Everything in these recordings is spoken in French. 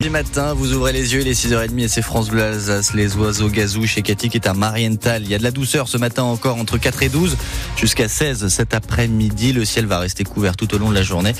Du matin, vous ouvrez les yeux, il est 6h30 et c'est France Bleu Alsace, les oiseaux gazou chez Cathy qui est à Marienthal. Il y a de la douceur ce matin encore entre 4 et 12 jusqu'à 16 cet après-midi. Le ciel va rester couvert tout au long de la journée.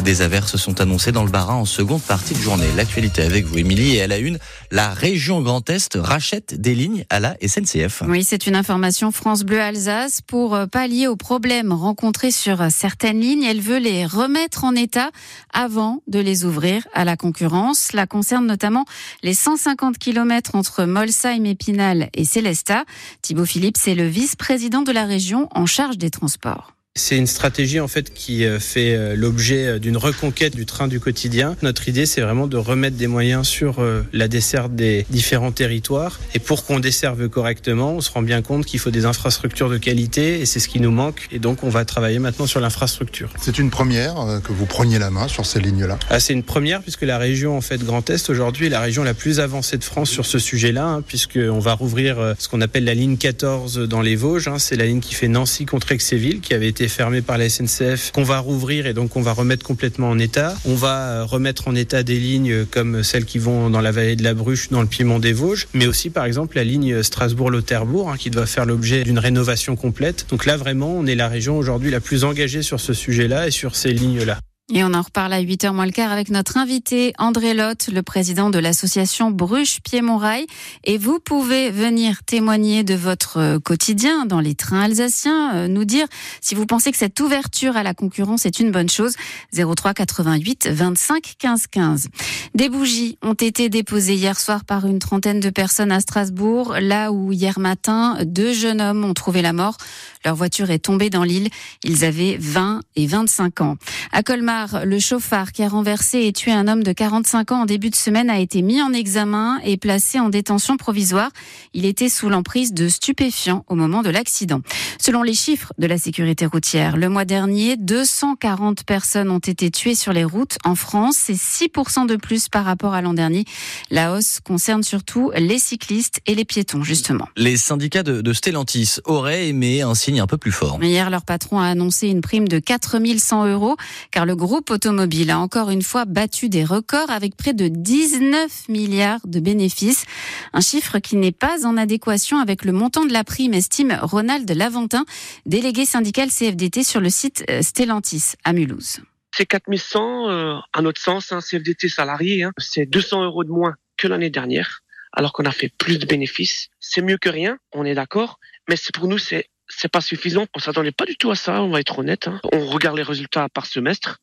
Des averses sont annoncées dans le Barin en seconde partie de journée. L'actualité avec vous, Émilie, et à la une, la région Grand Est rachète des lignes à la SNCF. Oui, c'est une information France Bleu Alsace pour pallier aux problèmes rencontrés sur certaines lignes. Elle veut les remettre en état avant de les ouvrir à la concurrence concerne notamment les 150 km entre Molsheim, Épinal et Célestat. Thibaut Philippe, c'est le vice-président de la région en charge des transports. C'est une stratégie en fait qui euh, fait euh, l'objet euh, d'une reconquête du train du quotidien. Notre idée, c'est vraiment de remettre des moyens sur la desserte des différents territoires. Et pour qu'on desserve correctement, on se rend bien compte qu'il faut des infrastructures de qualité et c'est ce qui nous manque. Et donc, on va travailler maintenant sur l'infrastructure. C'est une première que vous preniez la main sur ces lignes-là? Ah, c'est une première puisque la région en fait Grand Est aujourd'hui est la région la plus avancée de France sur ce sujet-là, hein, puisqu'on va rouvrir ce qu'on appelle la ligne 14 dans les Vosges. Hein. C'est la ligne qui fait Nancy contre Aix-et-Ville, qui avait été fermé par la SNCF, qu'on va rouvrir et donc on va remettre complètement en état. On va euh, remettre en état des lignes comme celles qui vont dans la vallée de la Bruche, dans le Piémont des Vosges, mais aussi par exemple la ligne Strasbourg-Lauterbourg hein, qui doit faire l'objet d'une rénovation complète. Donc là vraiment, on est la région aujourd'hui la plus engagée sur ce sujet-là et sur ces lignes-là. Et on en reparle à 8h moins le quart avec notre invité André Lotte, le président de l'association Bruche Piémont-Rail. Et vous pouvez venir témoigner de votre quotidien dans les trains alsaciens, euh, nous dire si vous pensez que cette ouverture à la concurrence est une bonne chose. 03 88 25 15 15. Des bougies ont été déposées hier soir par une trentaine de personnes à Strasbourg, là où hier matin, deux jeunes hommes ont trouvé la mort. Leur voiture est tombée dans l'île. Ils avaient 20 et 25 ans. À Colmar, le chauffard qui a renversé et tué un homme de 45 ans en début de semaine a été mis en examen et placé en détention provisoire. Il était sous l'emprise de stupéfiants au moment de l'accident. Selon les chiffres de la sécurité routière, le mois dernier, 240 personnes ont été tuées sur les routes en France. C'est 6% de plus par rapport à l'an dernier. La hausse concerne surtout les cyclistes et les piétons, justement. Les syndicats de, Stellantis auraient aimé un signe un peu plus fort. Hier, leur patron a annoncé une prime de 4100 euros, car le groupe automobile a encore une fois battu des records avec près de 19 milliards de bénéfices. Un chiffre qui n'est pas en adéquation avec le montant de la prime, estime Ronald Laventin, délégué syndical CFDT sur le site euh, Stellantis à Mulhouse. C'est 4100, euh, à notre sens, un CFDT salarié, hein. c'est 200 euros de moins que l'année dernière, alors qu'on a fait plus de bénéfices. C'est mieux que rien, on est d'accord, mais pour nous, c'est c'est pas suffisant. On s'attendait pas du tout à ça, on va être honnête. Hein. On regarde les résultats par semestre.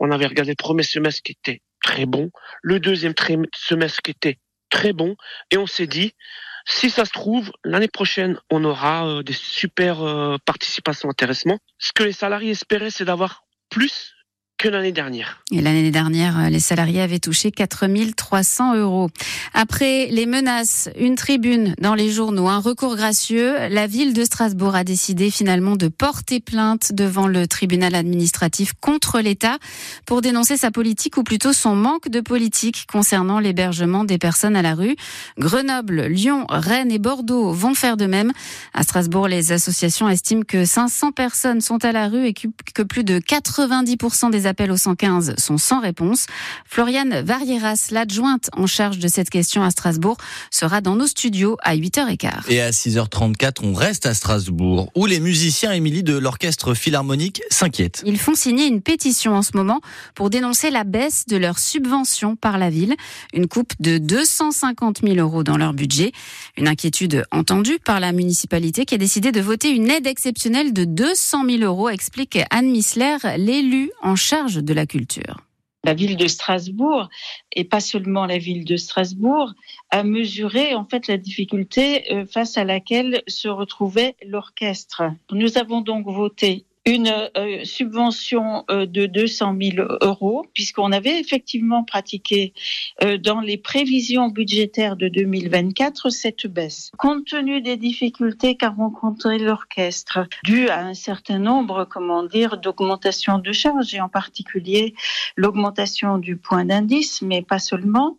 On avait regardé le premier semestre qui était très bon, le deuxième semestre qui était très bon, et on s'est dit, si ça se trouve, l'année prochaine, on aura euh, des super euh, participations intéressantes. Ce que les salariés espéraient, c'est d'avoir plus l'année dernière. Et l'année dernière, euh, les salariés avaient touché 4300 euros. Après les menaces, une tribune dans les journaux, un recours gracieux, la ville de Strasbourg a décidé finalement de porter plainte devant le tribunal administratif contre l'État pour dénoncer sa politique ou plutôt son manque de politique concernant l'hébergement des personnes à la rue. Grenoble, Lyon, Rennes et Bordeaux vont faire de même. À Strasbourg, les associations estiment que 500 personnes sont à la rue et que plus de 90% des appels au 115 sont sans réponse. Floriane Varieras, l'adjointe en charge de cette question à Strasbourg, sera dans nos studios à 8h15. Et à 6h34, on reste à Strasbourg, où les musiciens, Émilie, de l'orchestre philharmonique s'inquiètent. Ils font signer une pétition en ce moment pour dénoncer la baisse de leur subvention par la ville, une coupe de 250 000 euros dans leur budget. Une inquiétude entendue par la municipalité qui a décidé de voter une aide exceptionnelle de 200 000 euros, explique Anne Missler, l'élu en charge de la culture. La ville de Strasbourg, et pas seulement la ville de Strasbourg, a mesuré en fait la difficulté euh, face à laquelle se retrouvait l'orchestre. Nous avons donc voté une euh, subvention euh, de 200 000 euros, puisqu'on avait effectivement pratiqué euh, dans les prévisions budgétaires de 2024 cette baisse. Compte tenu des difficultés qu'a rencontré l'orchestre, dû à un certain nombre, comment dire, d'augmentation de charges, et en particulier l'augmentation du point d'indice, mais pas seulement,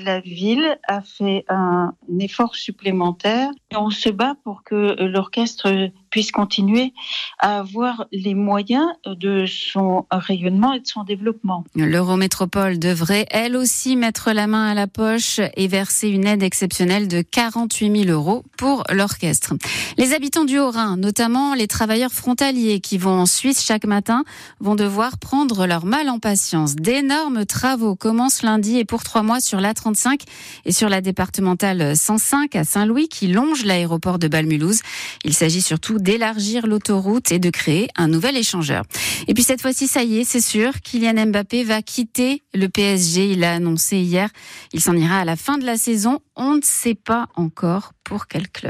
la ville a fait un effort supplémentaire et on se bat pour que l'orchestre puisse continuer à avoir les moyens de son rayonnement et de son développement. L'Eurométropole devrait elle aussi mettre la main à la poche et verser une aide exceptionnelle de 48 000 euros pour l'orchestre. Les habitants du Haut-Rhin, notamment les travailleurs frontaliers qui vont en Suisse chaque matin, vont devoir prendre leur mal en patience. D'énormes travaux commencent lundi et pour trois mois sur l'A35 et sur la départementale 105 à Saint-Louis qui longe l'aéroport de Balmulhouse. Il s'agit surtout d'élargir l'autoroute et de créer un nouvel échangeur. Et puis cette fois-ci, ça y est, c'est sûr, Kylian Mbappé va quitter le PSG. Il l'a annoncé hier. Il s'en ira à la fin de la saison. On ne sait pas encore pour quel club.